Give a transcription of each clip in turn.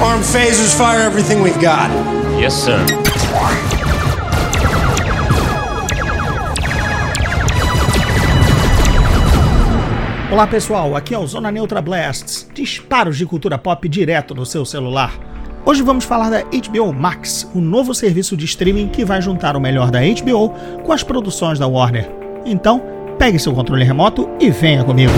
Arm phasers, fire everything we've got. Yes, sir. Olá pessoal, aqui é o Zona Neutra Blasts, disparos de cultura pop direto no seu celular. Hoje vamos falar da HBO Max, o novo serviço de streaming que vai juntar o melhor da HBO com as produções da Warner. Então, pegue seu controle remoto e venha comigo.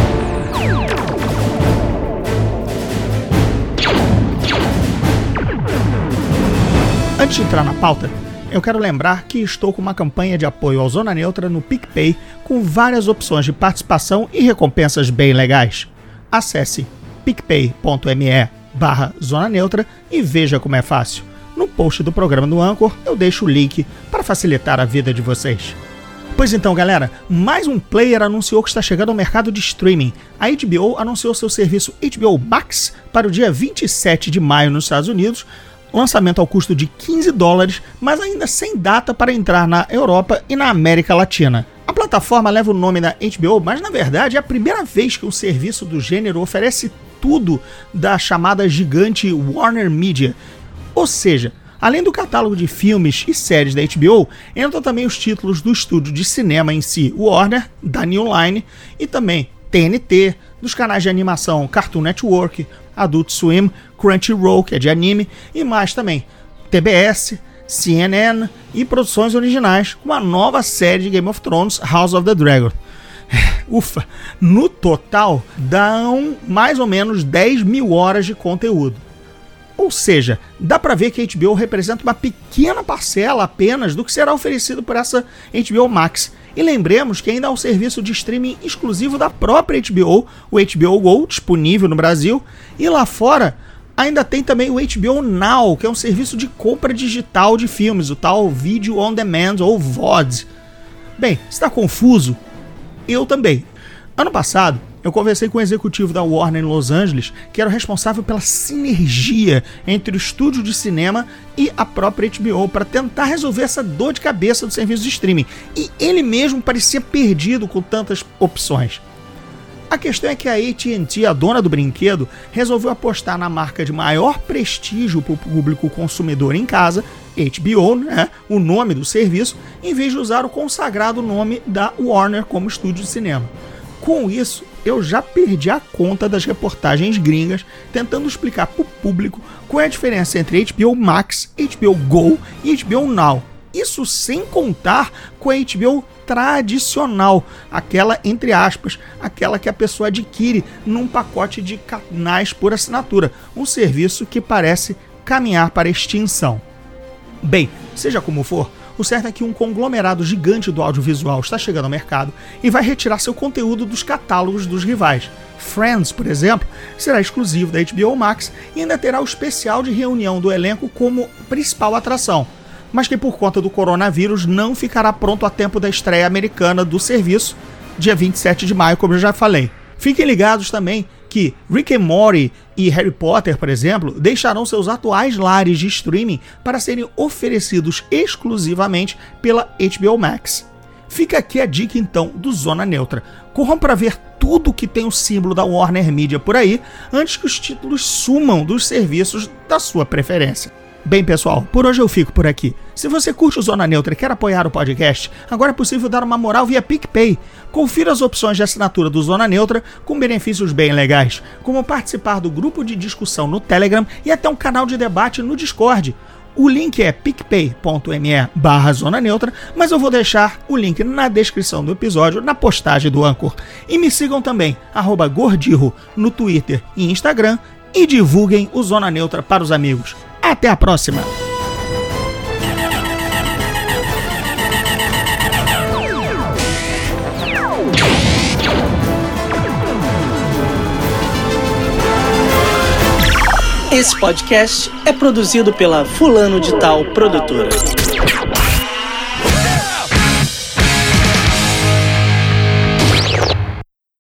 Antes de entrar na pauta, eu quero lembrar que estou com uma campanha de apoio ao Zona Neutra no PicPay com várias opções de participação e recompensas bem legais. Acesse picpay.me barra Zona Neutra e veja como é fácil. No post do programa do Anchor eu deixo o link para facilitar a vida de vocês. Pois então, galera, mais um player anunciou que está chegando ao mercado de streaming. A HBO anunciou seu serviço HBO Max para o dia 27 de maio nos Estados Unidos, lançamento ao custo de 15 dólares, mas ainda sem data para entrar na Europa e na América Latina. A plataforma leva o nome da HBO, mas na verdade é a primeira vez que um serviço do gênero oferece tudo da chamada gigante Warner Media. Ou seja, além do catálogo de filmes e séries da HBO, entram também os títulos do estúdio de cinema em si, Warner, da New Line e também TNT, dos canais de animação Cartoon Network, Adult Swim, Crunchyroll, que é de anime, e mais também TBS, CNN e produções originais, com a nova série de Game of Thrones, House of the Dragon. Ufa, no total dão mais ou menos 10 mil horas de conteúdo. Ou seja, dá para ver que a HBO representa uma pequena parcela apenas do que será oferecido por essa HBO Max. E lembremos que ainda há um serviço de streaming exclusivo da própria HBO, o HBO Go, disponível no Brasil, e lá fora ainda tem também o HBO Now, que é um serviço de compra digital de filmes, o tal Video On Demand ou VOD. Bem, está confuso? Eu também. Ano passado, eu conversei com o executivo da Warner em Los Angeles, que era o responsável pela sinergia entre o estúdio de cinema e a própria HBO para tentar resolver essa dor de cabeça do serviço de streaming. E ele mesmo parecia perdido com tantas opções. A questão é que a AT&T, a dona do brinquedo, resolveu apostar na marca de maior prestígio para o público consumidor em casa, HBO, né, o nome do serviço, em vez de usar o consagrado nome da Warner como estúdio de cinema. Com isso, eu já perdi a conta das reportagens gringas tentando explicar para o público qual é a diferença entre HBO Max, HBO Go e HBO Now. Isso sem contar com a HBO tradicional, aquela entre aspas, aquela que a pessoa adquire num pacote de canais por assinatura, um serviço que parece caminhar para extinção. Bem, seja como for, o certo é que um conglomerado gigante do audiovisual está chegando ao mercado e vai retirar seu conteúdo dos catálogos dos rivais. Friends, por exemplo, será exclusivo da HBO Max e ainda terá o especial de reunião do elenco como principal atração, mas que por conta do coronavírus não ficará pronto a tempo da estreia americana do serviço, dia 27 de maio, como eu já falei. Fiquem ligados também que Rick and Morty e Harry Potter, por exemplo, deixarão seus atuais lares de streaming para serem oferecidos exclusivamente pela HBO Max. Fica aqui a dica então do Zona Neutra. Corram para ver tudo que tem o símbolo da Warner Media por aí antes que os títulos sumam dos serviços da sua preferência. Bem, pessoal, por hoje eu fico por aqui. Se você curte o Zona Neutra e quer apoiar o podcast, agora é possível dar uma moral via PicPay. Confira as opções de assinatura do Zona Neutra com benefícios bem legais, como participar do grupo de discussão no Telegram e até um canal de debate no Discord. O link é picpay.me barra Zona Neutra, mas eu vou deixar o link na descrição do episódio, na postagem do Anchor. E me sigam também, Gordirro, no Twitter e Instagram, e divulguem o Zona Neutra para os amigos. Até a próxima! Esse podcast é produzido pela Fulano de Tal Produtora.